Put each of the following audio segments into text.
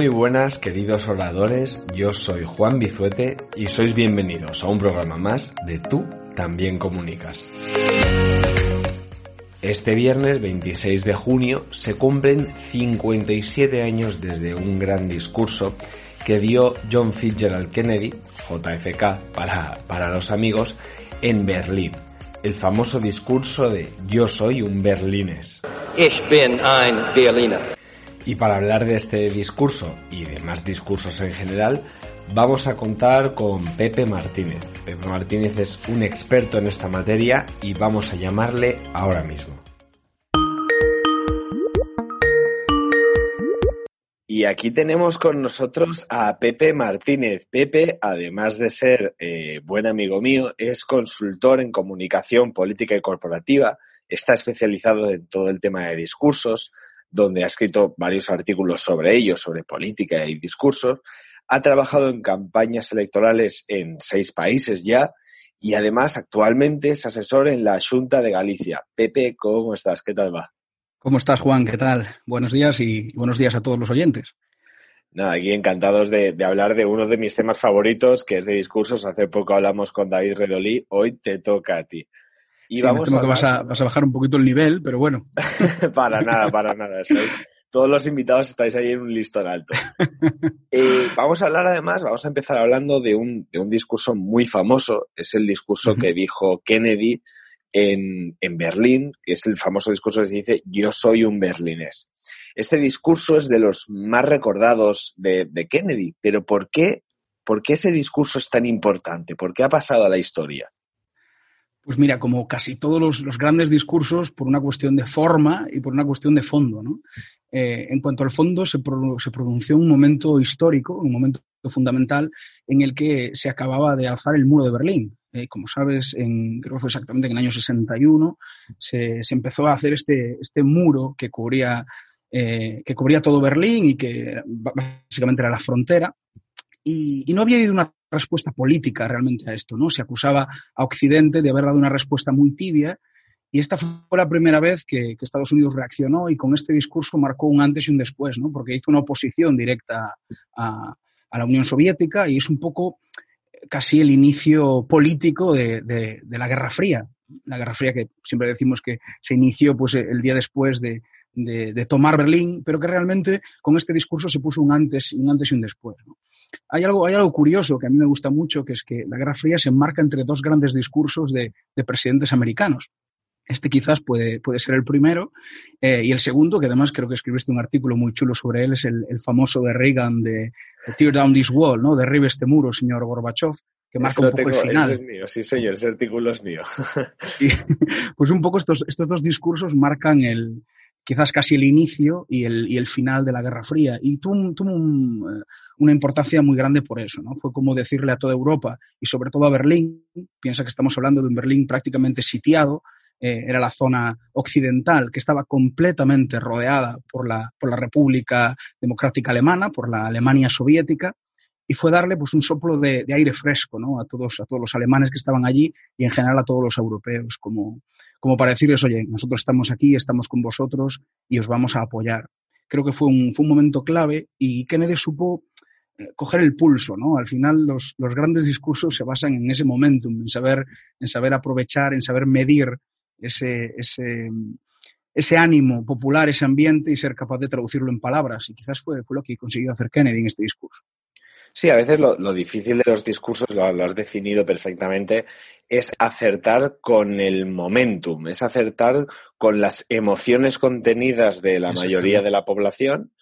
Muy buenas queridos oradores, yo soy Juan Bizuete y sois bienvenidos a un programa más de Tú también comunicas. Este viernes 26 de junio se cumplen 57 años desde un gran discurso que dio John Fitzgerald Kennedy, JFK para, para los amigos, en Berlín. El famoso discurso de Yo soy un berlines. Ich bin ein Berliner. Y para hablar de este discurso y de más discursos en general, vamos a contar con Pepe Martínez. Pepe Martínez es un experto en esta materia y vamos a llamarle ahora mismo. Y aquí tenemos con nosotros a Pepe Martínez. Pepe, además de ser eh, buen amigo mío, es consultor en comunicación política y corporativa, está especializado en todo el tema de discursos, donde ha escrito varios artículos sobre ello, sobre política y discursos. Ha trabajado en campañas electorales en seis países ya y además actualmente es asesor en la Junta de Galicia. Pepe, ¿cómo estás? ¿Qué tal va? ¿Cómo estás, Juan? ¿Qué tal? Buenos días y buenos días a todos los oyentes. Nada, aquí encantados de, de, hablar de uno de mis temas favoritos, que es de discursos. Hace poco hablamos con David Redolí, hoy te toca a ti. Y sí, vamos me temo a que vas a, vas a, bajar un poquito el nivel, pero bueno. para nada, para nada. Todos los invitados estáis ahí en un listón alto. eh, vamos a hablar además, vamos a empezar hablando de un, de un discurso muy famoso. Es el discurso uh -huh. que dijo Kennedy en, en Berlín, que es el famoso discurso que se dice Yo soy un berlinés. Este discurso es de los más recordados de, de Kennedy, pero ¿por qué, ¿por qué ese discurso es tan importante? ¿Por qué ha pasado a la historia? Pues mira, como casi todos los, los, grandes discursos, por una cuestión de forma y por una cuestión de fondo. ¿no? Eh, en cuanto al fondo, se, pro, pronunció un momento histórico, un momento fundamental, en el que se acababa de alzar el muro de Berlín. Eh, como sabes, en, creo que fue exactamente en el año 61, se, se empezó a hacer este, este muro que cubría, eh, que cubría todo Berlín y que básicamente era la frontera. Y, y, no había habido una respuesta política realmente a esto, ¿no? Se acusaba a Occidente de haber dado una respuesta muy tibia y esta fue la primera vez que, que, Estados Unidos reaccionó y con este discurso marcó un antes y un después, ¿no? Porque hizo una oposición directa a, a la Unión Soviética y es un poco casi el inicio político de, de, de, la Guerra Fría. La Guerra Fría que siempre decimos que se inició pues, el día después de, de tomar Berlín, pero que realmente con este discurso se puso un antes, un antes y un después. ¿no? Hay algo, hay algo curioso que a mí me gusta mucho, que es que la Guerra Fría se enmarca entre dos grandes discursos de, de presidentes americanos. Este quizás puede, puede ser el primero. Eh, y el segundo, que además creo que escribiste un artículo muy chulo sobre él, es el, el famoso de Reagan de, de, Tear Down This Wall, ¿no? Derribe este muro, señor Gorbachev, que marca un poco tengo, el final. Ese es mío, sí señor, ese artículo es mío. sí, pues un poco estos, estos dos discursos marcan el, quizás casi el inicio y el, y el final de la Guerra Fría. Y tuvo, tuvo un, una importancia muy grande por eso, ¿no? Fue como decirle a toda Europa y sobre todo a Berlín, piensa que estamos hablando de un Berlín prácticamente sitiado, eh, era la zona occidental que estaba completamente rodeada por la, por la República Democrática Alemana, por la Alemania soviética, y fue darle pues un soplo de, de, aire fresco ¿no? a, todos, a todos los alemanes que estaban allí y en general a todos los europeos, como, como para decirles, oye, nosotros estamos aquí, estamos con vosotros y os vamos a apoyar. Creo que fue un, fue un momento clave y Kennedy supo eh, coger el pulso, ¿no? Al final los, los grandes discursos se basan en ese momentum, en saber, en saber aprovechar, en saber medir ese, ese, ese ánimo popular, ese ambiente y ser capaz de traducirlo en palabras. Y quizás fue, fue lo que consiguió hacer Kennedy en este discurso. Sí, a veces lo, lo difícil de los discursos, lo, lo, has definido perfectamente, es acertar con el momentum, es acertar con las emociones contenidas de la mayoría de la población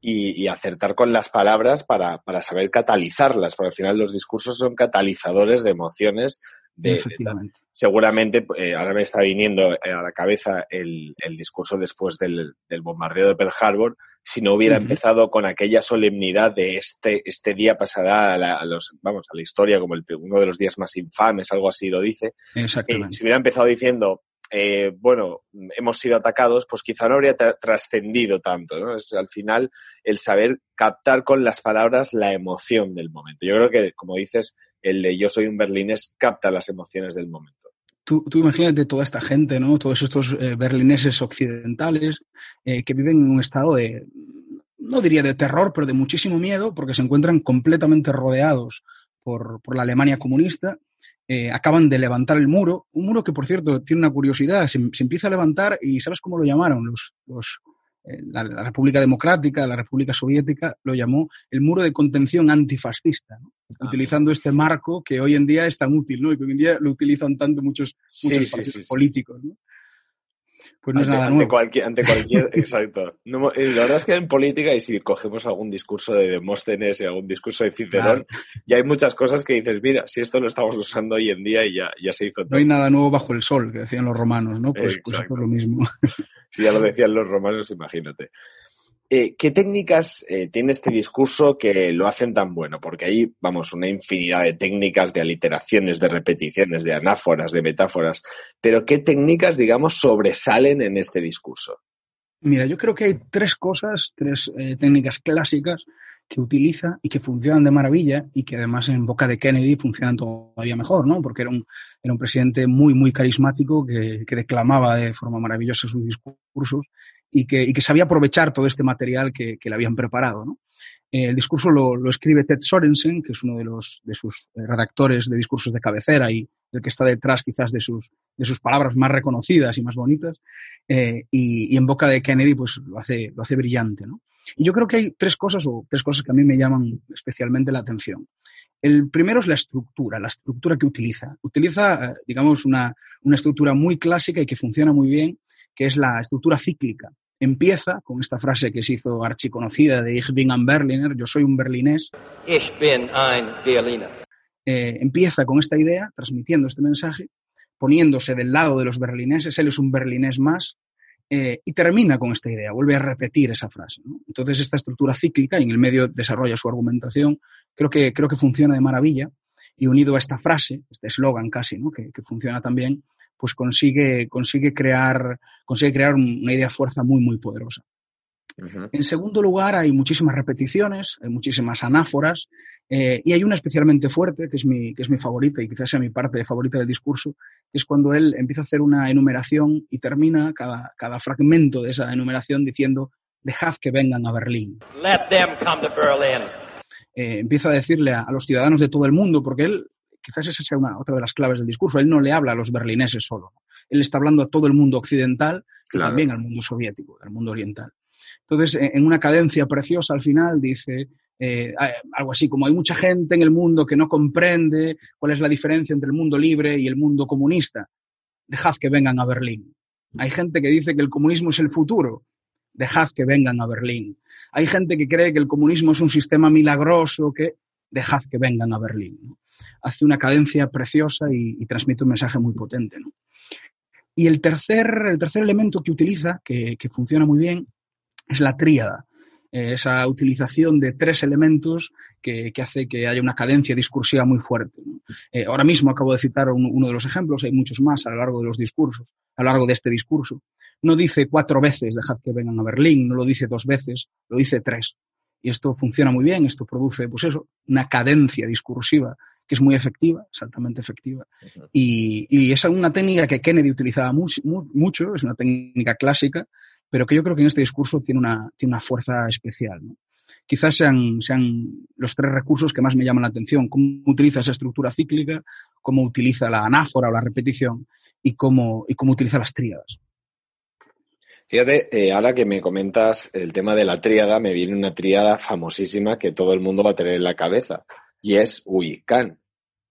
y, y acertar con las palabras para, para, saber catalizarlas, porque al final los discursos son catalizadores de emociones. De, de seguramente, eh, ahora me está viniendo a la cabeza el, el discurso después del, del, bombardeo de Pearl Harbor, si no hubiera uh -huh. empezado con aquella solemnidad de este, este día pasará a, la, a, los, vamos, a la historia como el, uno de los días más infames, algo así lo dice. Exactamente. Eh, si hubiera empezado diciendo, eh, bueno, hemos sido atacados, pues quizá no habría trascendido tanto, ¿no? Es al final el saber captar con las palabras la emoción del momento. Yo creo que, como dices, el de yo soy un berlinés capta las emociones del momento. Tú, tú, imagínate toda esta gente, ¿no? Todos estos eh, berlineses occidentales eh, que viven en un estado de no diría de terror, pero de muchísimo miedo, porque se encuentran completamente rodeados por, por la Alemania comunista. Eh, acaban de levantar el muro, un muro que, por cierto, tiene una curiosidad, se, empieza a levantar y ¿sabes cómo lo llamaron los, la, la, República Democrática, la República Soviética, lo llamó el muro de contención antifascista, ¿no? ah, utilizando este marco que hoy en día es tan útil, ¿no? Y que hoy en día lo utilizan tanto muchos, muchos sí, partidos sí, políticos, ¿no? Pues no ante, es nada ante nuevo. Cualquier, ante cualquier, exacto. No, la verdad es que en política, y si cogemos algún discurso de Demóstenes y algún discurso de Cicerón, claro. ya hay muchas cosas que dices, mira, si esto lo estamos usando hoy en día y ya, ya se hizo todo. No hay nada nuevo bajo el sol, que decían los romanos, ¿no? Pues, pues esto es lo mismo. Si ya lo decían los romanos, imagínate. Eh, ¿Qué técnicas eh, tiene este discurso que lo hacen tan bueno? Porque hay, vamos, una infinidad de técnicas, de aliteraciones, de repeticiones, de anáforas, de metáforas. Pero ¿qué técnicas, digamos, sobresalen en este discurso? Mira, yo creo que hay tres cosas, tres eh, técnicas clásicas que utiliza y que funcionan de maravilla y que además en boca de Kennedy funcionan todavía mejor, ¿no? Porque era un, era un presidente muy, muy carismático que, que declamaba de forma maravillosa sus discursos y que, y que sabía aprovechar todo este material que, que le habían preparado. ¿no? Eh, el discurso lo, lo, escribe Ted Sorensen, que es uno de, los, de sus redactores de discursos de cabecera y el que está detrás quizás de sus, de sus palabras más reconocidas y más bonitas. Eh, y, y, en boca de Kennedy pues lo hace, lo hace brillante. ¿no? Y yo creo que hay tres cosas o tres cosas que a mí me llaman especialmente la atención. El primero es la estructura, la estructura que utiliza. Utiliza, digamos, una, una estructura muy clásica y que funciona muy bien, que es la estructura cíclica. Empieza con esta frase que se hizo archiconocida de Ich bin ein Berliner, yo soy un berlinés. Ich bin ein Berliner. Eh, empieza con esta idea, transmitiendo este mensaje, poniéndose del lado de los berlineses, él es un berlinés más, eh, y termina con esta idea, vuelve a repetir esa frase. ¿no? Entonces, esta estructura cíclica, y en el medio desarrolla su argumentación, creo que, creo que funciona de maravilla, y unido a esta frase, este eslogan casi, ¿no? que, que funciona también, pues consigue, consigue, crear, consigue crear una idea fuerza muy, muy poderosa. Uh -huh. En segundo lugar, hay muchísimas repeticiones, hay muchísimas anáforas, eh, y hay una especialmente fuerte, que es, mi, que es mi favorita y quizás sea mi parte favorita del discurso, que es cuando él empieza a hacer una enumeración y termina cada, cada fragmento de esa enumeración diciendo, dejad que vengan a Berlín. Let them come to Berlin. Eh, empieza a decirle a, a los ciudadanos de todo el mundo, porque él quizás esa sea una, otra de las claves del discurso. Él no le habla a los berlineses solo. Él está hablando a todo el mundo occidental claro. y también al mundo soviético, al mundo oriental. Entonces, en una cadencia preciosa al final dice eh, algo así como hay mucha gente en el mundo que no comprende cuál es la diferencia entre el mundo libre y el mundo comunista. Dejad que vengan a Berlín. Hay gente que dice que el comunismo es el futuro. Dejad que vengan a Berlín. Hay gente que cree que el comunismo es un sistema milagroso, que dejad que vengan a Berlín. hace una cadencia preciosa y, y, transmite un mensaje muy potente. ¿no? Y el tercer, el tercer elemento que utiliza, que, que funciona muy bien, es la tríada. Eh, esa utilización de tres elementos que, que, hace que haya una cadencia discursiva muy fuerte. ¿no? Eh, ahora mismo acabo de citar un, uno de los ejemplos, hay muchos más a lo largo de los discursos, a lo largo de este discurso. No dice cuatro veces dejad que vengan a Berlín, no lo dice dos veces, lo dice tres. Y esto funciona muy bien, esto produce, pues eso, una cadencia discursiva que es muy efectiva, es altamente efectiva. Y, y, es una técnica que Kennedy utilizaba mucho, es una técnica clásica, pero que yo creo que en este discurso tiene una, tiene una fuerza especial. ¿no? Quizás sean, sean los tres recursos que más me llaman la atención, cómo utiliza esa estructura cíclica, cómo utiliza la anáfora o la repetición y cómo, y cómo utiliza las tríadas. Fíjate, eh, ahora que me comentas el tema de la tríada, me viene una tríada famosísima que todo el mundo va a tener en la cabeza, y es Uy-Can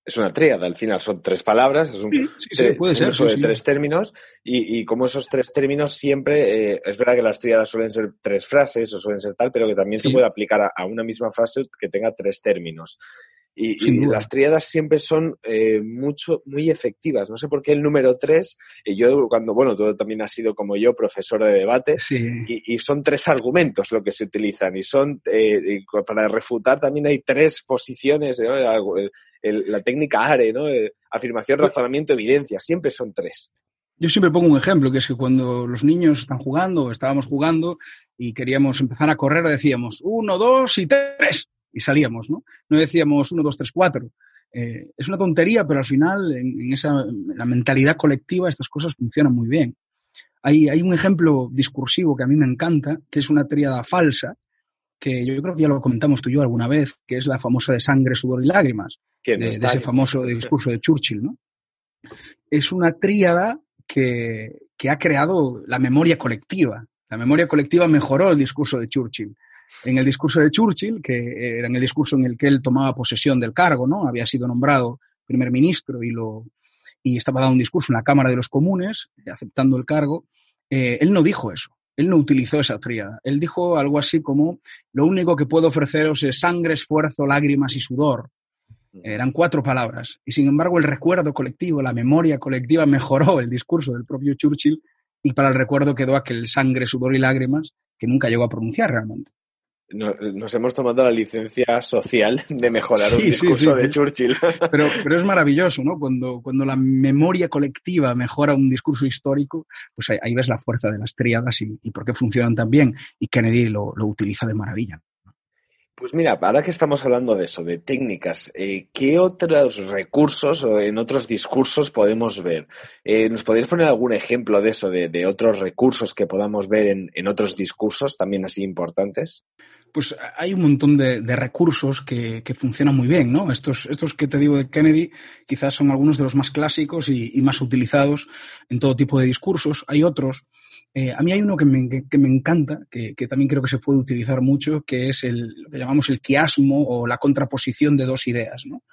es una tríada, al final son tres palabras, es un, sí, sí, sí, puede ser, uso de tres términos, y, y, como esos tres términos siempre, eh, es verdad que las tríadas suelen ser tres frases o suelen ser tal, pero que también se puede aplicar a, a, una misma frase que tenga tres términos. Y, y las tríadas siempre son eh, mucho, muy efectivas. No sé por qué el número tres, y yo cuando, bueno, tú también has sido como yo profesor de debate, y, y, son tres argumentos lo que se utilizan, y son, eh, para refutar también hay tres posiciones, ¿no? el, el, la técnica ARE, ¿no? Eh, afirmación, razonamiento, evidencia, siempre son tres. Yo siempre pongo un ejemplo, que es que cuando los niños están jugando, estábamos jugando y queríamos empezar a correr, decíamos uno, dos y tres y salíamos, ¿no? No decíamos uno, dos, tres, cuatro. Eh, es una tontería, pero al final, en, en, esa en la mentalidad colectiva, estas cosas funcionan muy bien. Hay, hay un ejemplo discursivo que a mí me encanta, que es una tríada falsa, que yo creo que ya lo comentamos tú y yo alguna vez, que es la famosa de sangre, sudor y lágrimas, de, de, ese famoso discurso de Churchill, ¿no? Es una tríada que, que ha creado la memoria colectiva. La memoria colectiva mejoró el discurso de Churchill. En el discurso de Churchill, que era en el discurso en el que él tomaba posesión del cargo, ¿no? Había sido nombrado primer ministro y, lo, y estaba dando un discurso en la Cámara de los Comunes, aceptando el cargo. Eh, él no dijo eso. Él no utilizó esa tríada. Él dijo algo así como, lo único que puedo ofreceros es sangre, esfuerzo, lágrimas y sudor. Eran cuatro palabras. Y sin embargo, el recuerdo colectivo, la memoria colectiva mejoró el discurso del propio Churchill y para el recuerdo quedó aquel sangre, sudor y lágrimas que nunca llegó a pronunciar realmente nos hemos tomado la licencia social de mejorar un discurso de Churchill. Pero, pero es maravilloso, ¿no? Cuando, cuando la memoria colectiva mejora un discurso histórico, pues ahí, ves la fuerza de las tríadas y, y, por qué funcionan tan bien. Y Kennedy lo, lo utiliza de maravilla. Pues mira, ahora que estamos hablando de eso, de técnicas, eh, ¿qué otros recursos o en otros discursos podemos ver? Eh, ¿Nos podrías poner algún ejemplo de eso, de, de otros recursos que podamos ver en, en, otros discursos también así importantes? Pues hay un montón de, recursos que, que, funcionan muy bien, ¿no? Estos, estos que te digo de Kennedy quizás son algunos de los más clásicos y, más utilizados en todo tipo de discursos. Hay otros eh, a mí hay uno que me, que, me encanta, que, que, también creo que se puede utilizar mucho, que es el, lo que llamamos el quiasmo o la contraposición de dos ideas, ¿no?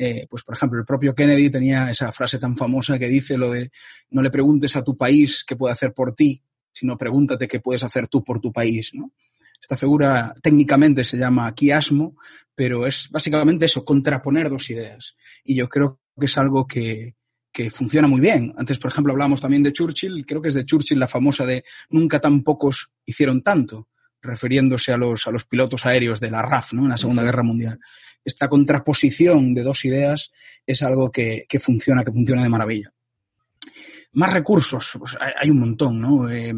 Eh, pues, por ejemplo, el propio Kennedy tenía esa frase tan famosa que dice lo de no le preguntes a tu país qué puede hacer por ti, sino pregúntate qué puedes hacer tú por tu país, ¿no? Esta figura técnicamente se llama quiasmo, pero es básicamente eso, contraponer dos ideas. Y yo creo que es algo que, que funciona muy bien. Antes, por ejemplo, hablamos también de Churchill, creo que es de Churchill la famosa de nunca tan pocos hicieron tanto, refiriéndose a los, a los pilotos aéreos de la RAF, ¿no? En la Segunda Guerra Mundial. Esta contraposición de dos ideas es algo que, que funciona, que funciona de maravilla. Más recursos, pues hay, un montón, ¿no? Eh,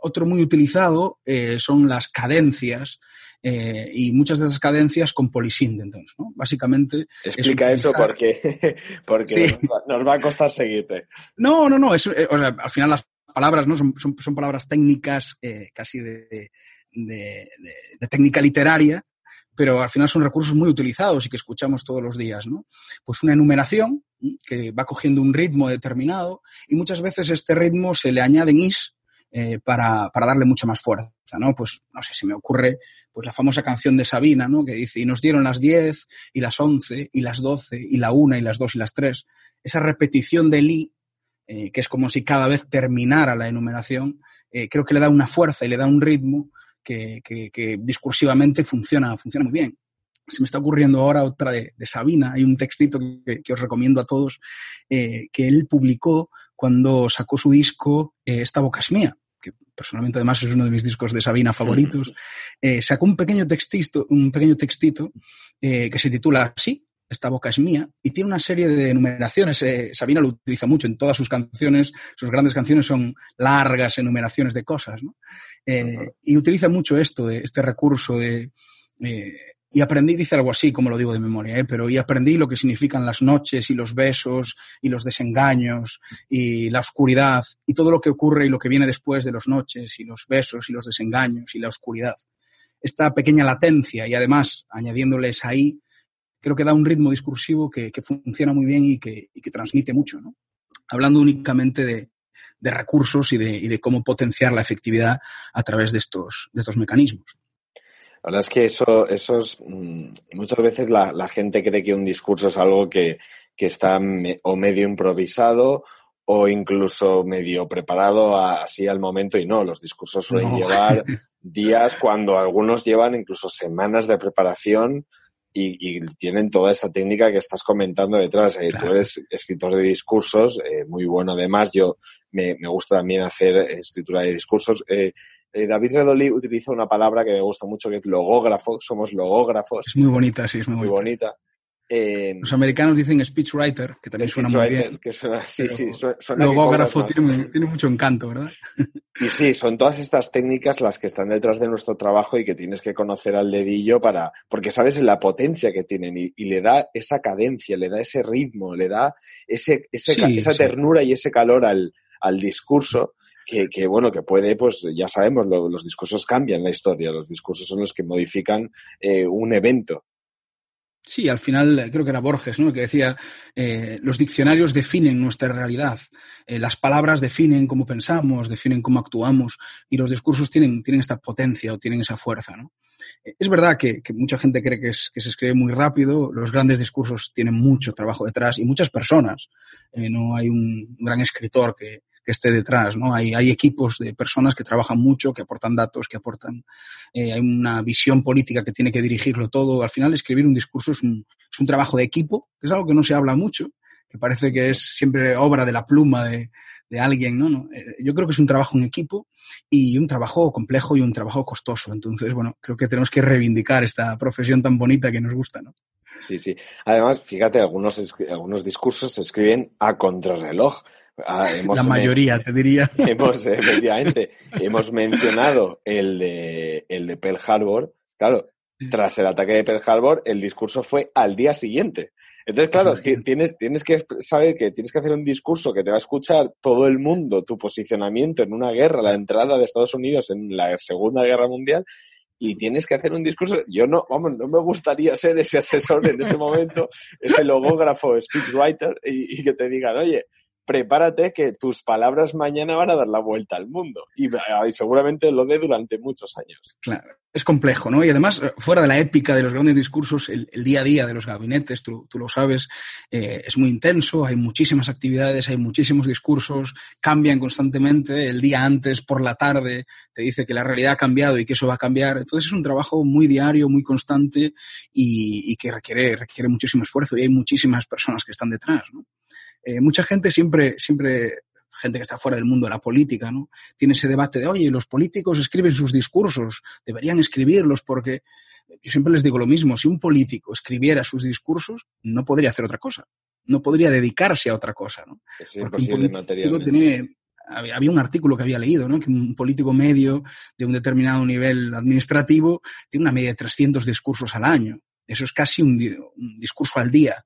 otro muy utilizado eh, son las cadencias eh, y muchas de esas cadencias con polisíndentons, ¿no? Básicamente... Explica eso porque, porque sí. nos, va, a costar seguirte. No, no, no, es, o sea, al final las palabras no son, son, son palabras técnicas eh, casi de, de, de, de, técnica literaria, pero al final son recursos muy utilizados y que escuchamos todos los días, ¿no? Pues una enumeración que va cogiendo un ritmo determinado y muchas veces este ritmo se le añaden is eh, para, para darle mucha más fuerza, ¿no? Pues, no sé, se me ocurre pues la famosa canción de Sabina, ¿no? Que dice, y nos dieron las 10 y las 11 y las 12 y la 1 y las 2 y las 3. Esa repetición del i, eh, que es como si cada vez terminara la enumeración, eh, creo que le da una fuerza y le da un ritmo que, que, que discursivamente funciona, funciona muy bien. Se me está ocurriendo ahora otra de, de Sabina. Hay un textito que, que os recomiendo a todos eh, que él publicó cuando sacó su disco eh, Esta boca es mía que personalmente además es uno de mis discos de Sabina favoritos, eh, sacó un pequeño textito, un pequeño textito que se titula así, esta boca es mía, y tiene una serie de enumeraciones. Eh, Sabina lo utiliza mucho en todas sus canciones, sus grandes canciones son largas enumeraciones de cosas, ¿no? Eh, uh -huh. Y utiliza mucho esto, de, este recurso de... Eh, y aprendí, dice algo así, como lo digo de memoria, ¿eh? pero y aprendí lo que significan las noches y los besos y los desengaños y la oscuridad y todo lo que ocurre y lo que viene después de las noches y los besos y los desengaños y la oscuridad. Esta pequeña latencia y además añadiéndoles ahí, creo que da un ritmo discursivo que, funciona muy bien y que, transmite mucho, ¿no? Hablando únicamente de, de recursos y de, y de cómo potenciar la efectividad a través de estos, de estos mecanismos. La verdad es que eso, eso es, mm, muchas veces la, la, gente cree que un discurso es algo que, que está me, o medio improvisado o incluso medio preparado a, así al momento y no, los discursos suelen no. llevar días cuando algunos llevan incluso semanas de preparación y, y, tienen toda esta técnica que estás comentando detrás. Eh, claro. Tú eres escritor de discursos, eh, muy bueno además. Yo me, me, gusta también hacer escritura de discursos. Eh, eh, David Redolí utiliza una palabra que me gusta mucho, que es logógrafo. Somos logógrafos. Es muy bonita, sí, es muy, muy bonita. bonita. Eh, Los americanos dicen speechwriter, que también suena muy bien. Que suena, sí, sí, suena logógrafo tiene, tiene, mucho encanto, ¿verdad? Y sí, son todas estas técnicas las que están detrás de nuestro trabajo y que tienes que conocer al dedillo para, porque sabes la potencia que tienen y, y le da esa cadencia, le da ese ritmo, le da ese, ese, sí, esa sí. ternura y ese calor al, al discurso que, bueno, que puede, pues ya sabemos, los discursos cambian la historia, los discursos son los que modifican eh, un evento. Sí, al final creo que era Borges, ¿no? El que decía, eh, los diccionarios definen nuestra realidad, eh, las palabras definen cómo pensamos, definen cómo actuamos, y los discursos tienen, tienen esta potencia o tienen esa fuerza, ¿no? Es verdad que, mucha gente cree que, es, que, se escribe muy rápido, los grandes discursos tienen mucho trabajo detrás y muchas personas. Eh, no hay un gran escritor que, que esté detrás, ¿no? Hay, hay equipos de personas que trabajan mucho, que aportan datos, que aportan, eh, hay una visión política que tiene que dirigirlo todo. Al final, escribir un discurso es un, es un trabajo de equipo, que es algo que no se habla mucho, que parece que es siempre obra de la pluma de, de alguien, ¿no? ¿no? Eh, yo creo que es un trabajo en equipo y un trabajo complejo y un trabajo costoso. Entonces, bueno, creo que tenemos que reivindicar esta profesión tan bonita que nos gusta, ¿no? Sí, sí. Además, fíjate, algunos, algunos discursos se escriben a contrarreloj. Ah, la mayoría, te diría. Hemos, efectivamente, hemos mencionado el de, el de Pearl Harbor. Claro, tras el ataque de Pearl Harbor, el discurso fue al día siguiente. Entonces, claro, tienes, tienes que saber que tienes que hacer un discurso que te va a escuchar todo el mundo, tu posicionamiento en una guerra, la entrada de Estados Unidos en la Segunda Guerra Mundial, y tienes que hacer un discurso. Yo no, vamos, no me gustaría ser ese asesor en ese momento, ese logógrafo, speechwriter, y, y que te digan, oye, prepárate que tus palabras mañana van a dar la vuelta al mundo. Y, seguramente lo dé durante muchos años. Claro, es complejo, ¿no? Y además, fuera de la épica de los grandes discursos, el, día a día de los gabinetes, tú, lo sabes, eh, es muy intenso, hay muchísimas actividades, hay muchísimos discursos, cambian constantemente. El día antes, por la tarde, te dice que la realidad ha cambiado y que eso va a cambiar. Entonces es un trabajo muy diario, muy constante y, y que requiere, requiere muchísimo esfuerzo y hay muchísimas personas que están detrás, ¿no? Eh, mucha gente siempre, siempre, gente que está fuera del mundo de la política, ¿no? Tiene ese debate de, oye, los políticos escriben sus discursos, deberían escribirlos porque yo siempre les digo lo mismo, si un político escribiera sus discursos, no podría hacer otra cosa, no podría dedicarse a otra cosa, ¿no? porque un político tiene, había un artículo que había leído, ¿no? Que un político medio de un determinado nivel administrativo tiene una media de 300 discursos al año. Eso es casi un discurso al día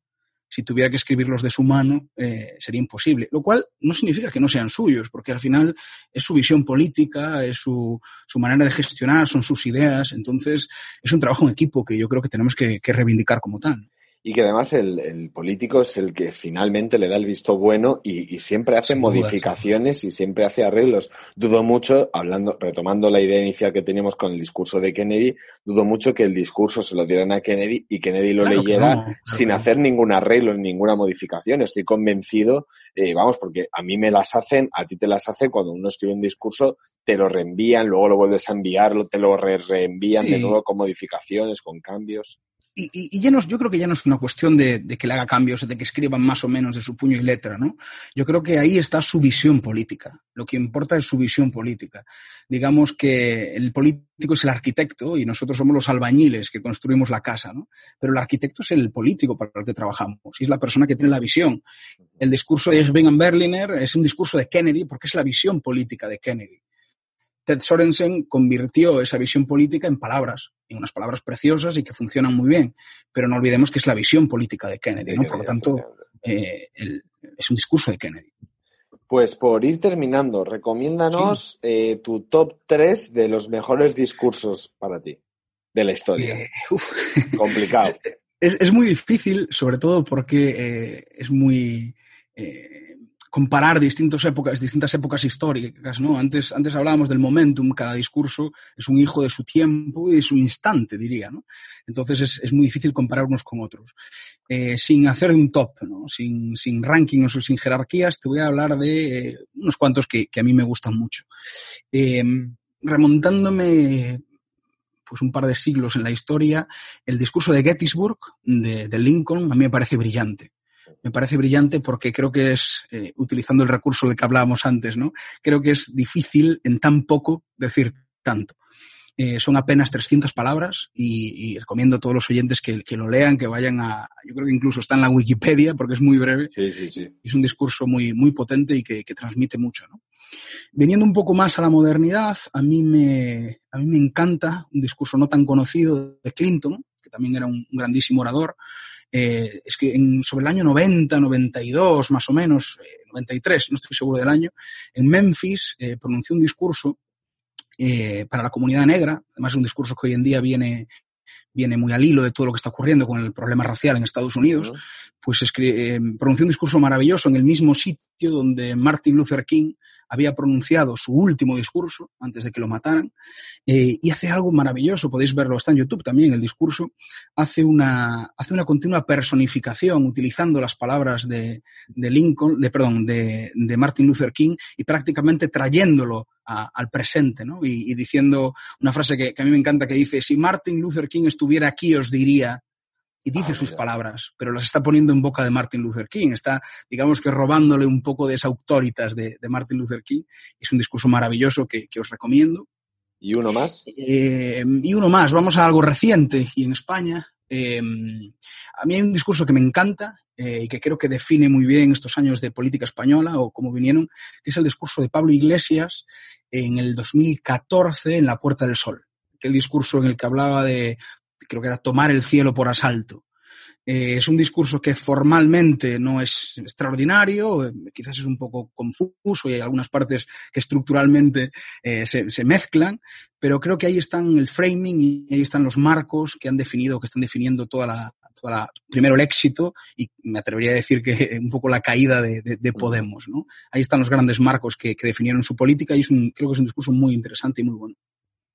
si tuviera que escribirlos de su mano, eh, sería imposible. Lo cual no significa que no sean suyos, porque al final es su visión política, es su, su manera de gestionar, son sus ideas. Entonces, es un trabajo en equipo que yo creo que tenemos que reivindicar como tal y que además el, el, político es el que finalmente le da el visto bueno y, y siempre hace modificaciones y siempre hace arreglos. Dudo mucho, hablando, retomando la idea inicial que teníamos con el discurso de Kennedy, dudo mucho que el discurso se lo dieran a Kennedy y Kennedy lo leyera sin hacer ningún arreglo, ninguna modificación. Estoy convencido, eh, vamos, porque a mí me las hacen, a ti te las hacen cuando uno escribe un discurso, te lo reenvían, luego lo vuelves a enviar, te lo re reenvían de nuevo con modificaciones, con cambios y, ya no, yo creo que ya no es una cuestión de, que le haga cambios, de que escriban más o menos de su puño y letra, ¿no? Yo creo que ahí está su visión política. Lo que importa es su visión política. Digamos que el político es el arquitecto y nosotros somos los albañiles que construimos la casa, ¿no? Pero el arquitecto es el político para el que trabajamos y es la persona que tiene la visión. El discurso de Irving Berliner es un discurso de Kennedy porque es la visión política de Kennedy. Ted Sorensen convirtió esa visión política en palabras, en unas palabras preciosas y que funcionan muy bien, pero no olvidemos que es la visión política de Kennedy, ¿no? Por lo tanto, eh, es un discurso de Kennedy. Pues por ir terminando, recomiéndanos eh, tu top 3 de los mejores discursos para ti de la historia. Eh, Complicado. Es, muy difícil, sobre todo porque es muy comparar distintas épocas, distintas épocas históricas, ¿no? Antes, antes hablábamos del momentum, cada discurso es un hijo de su tiempo y de su instante, diría, ¿no? Entonces es, es muy difícil comparar unos con otros. Eh, sin hacer un top, ¿no? Sin, sin rankings o sin jerarquías, te voy a hablar de eh, unos cuantos que, que, a mí me gustan mucho. Eh, remontándome pues un par de siglos en la historia, el discurso de Gettysburg, de, de Lincoln, a mí me parece brillante me parece brillante porque creo que es, eh, utilizando el recurso del que hablábamos antes, ¿no? Creo que es difícil en tan poco decir tanto. Eh, son apenas 300 palabras y, y, recomiendo a todos los oyentes que, que, lo lean, que vayan a, yo creo que incluso está en la Wikipedia porque es muy breve. Sí, sí, sí. Es un discurso muy, muy potente y que, que transmite mucho, ¿no? Veniendo un poco más a la modernidad, a mí me, a mí me encanta un discurso no tan conocido de Clinton, que también era un, un grandísimo orador, eh, es que en, sobre el año 90, 92, más o menos, eh, 93, no estoy seguro del año, en Memphis eh, pronunció un discurso eh, para la comunidad negra, además es un discurso que hoy en día viene, viene muy al hilo de todo lo que está ocurriendo con el problema racial en Estados Unidos, pues eh, pronunció un discurso maravilloso en el mismo sitio donde Martin Luther King había pronunciado su último discurso antes de que lo mataran eh, y hace algo maravilloso, podéis verlo, está en YouTube también el discurso, hace una, hace una continua personificación utilizando las palabras de, Lincoln, de, perdón, de, de, Martin Luther King y prácticamente trayéndolo al presente, ¿no? Y, y, diciendo una frase que, que a mí me encanta que dice, si Martin Luther King estuviera aquí os diría y dice ah, sus palabras, pero las está poniendo en boca de Martin Luther King. Está, digamos que robándole un poco de esa autoritas de, de Martin Luther King. Es un discurso maravilloso que, que os recomiendo. ¿Y uno más? Eh, y uno más. Vamos a algo reciente y en España. Eh, a mí hay un discurso que me encanta eh, y que creo que define muy bien estos años de política española o cómo vinieron, que es el discurso de Pablo Iglesias en el 2014 en La Puerta del Sol. Aquel discurso en el que hablaba de creo que era tomar el cielo por asalto. Eh, es un discurso que formalmente no es extraordinario, eh, quizás es un poco confuso y hay algunas partes que estructuralmente eh, se, se, mezclan, pero creo que ahí están el framing y ahí están los marcos que han definido, que están definiendo toda la, toda la primero el éxito y me atrevería a decir que un poco la caída de, de, de Podemos, ¿no? Ahí están los grandes marcos que, que definieron su política y es un, creo que es un discurso muy interesante y muy bueno.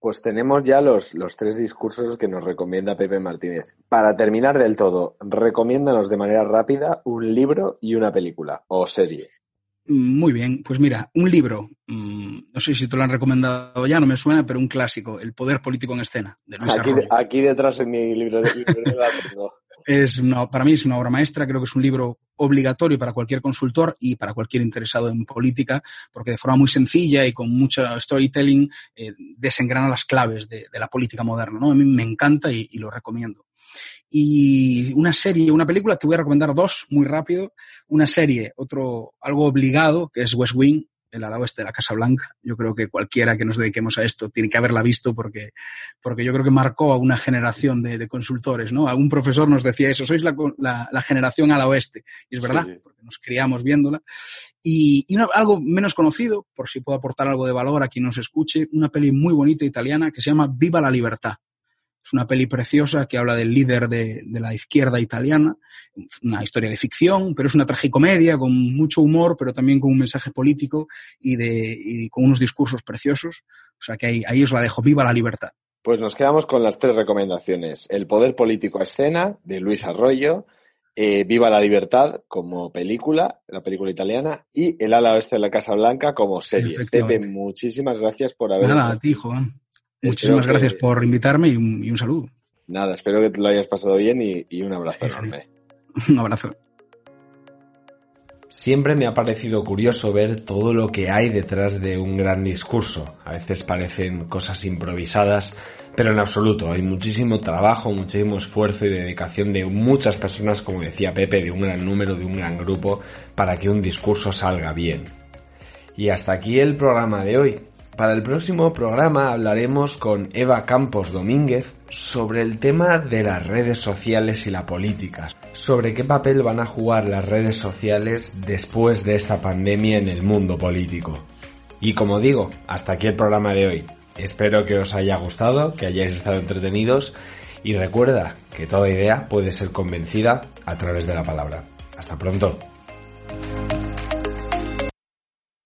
Pues tenemos ya los, los tres discursos que nos recomienda Pepe Martínez. Para terminar del todo, recomiéndanos de manera rápida un libro y una película o serie. Muy bien, pues mira, un libro, mmm, no sé si te lo han recomendado ya, no me suena, pero un clásico, El poder político en escena, de Luis aquí, detrás en mi libro de libro la tengo. Es una, para mí es una obra maestra, creo que es un libro obligatorio para cualquier consultor y para cualquier interesado en política, porque de forma muy sencilla y con mucho storytelling eh, desengrana las claves de, la política moderna. ¿no? A mí me encanta y, y, lo recomiendo. Y una serie, una película, te voy a recomendar dos muy rápido. Una serie, otro, algo obligado, que es West Wing, el ala oeste de la Casa Blanca. Yo creo que cualquiera que nos dediquemos a esto tiene que haberla visto porque, porque yo creo que marcó a una generación de, de consultores, ¿no? Algún profesor nos decía eso, sois la, la, la generación ala oeste. Y es verdad, sí, sí. porque nos criamos viéndola. Y, y algo menos conocido, por si puedo aportar algo de valor a quien nos escuche, una peli muy bonita italiana que se llama Viva la Libertad. Es una peli preciosa que habla del líder de, de, la izquierda italiana, una historia de ficción, pero es una tragicomedia con mucho humor, pero también con un mensaje político y, de, y con unos discursos preciosos. O sea que ahí, ahí os la dejo, viva la libertad. Pues nos quedamos con las tres recomendaciones. El poder político a escena, de Luis Arroyo, eh, Viva la Libertad como película, la película italiana, y El ala oeste de la Casa Blanca como serie. Pepe, muchísimas gracias por haber Nada, a ti, Juan. Muchísimas gracias que... por invitarme y un, y un, saludo. Nada, espero que te lo hayas pasado bien y, y un abrazo enorme. Un abrazo. Siempre me ha parecido curioso ver todo lo que hay detrás de un gran discurso. A veces parecen cosas improvisadas, pero en absoluto. Hay muchísimo trabajo, muchísimo esfuerzo y dedicación de muchas personas, como decía Pepe, de un gran número, de un gran grupo, para que un discurso salga bien. Y hasta aquí el programa de hoy. Para el próximo programa hablaremos con Eva Campos Domínguez sobre el tema de las redes sociales y la política, sobre qué papel van a jugar las redes sociales después de esta pandemia en el mundo político. Y como digo, hasta aquí el programa de hoy. Espero que os haya gustado, que hayáis estado entretenidos y recuerda que toda idea puede ser convencida a través de la palabra. Hasta pronto.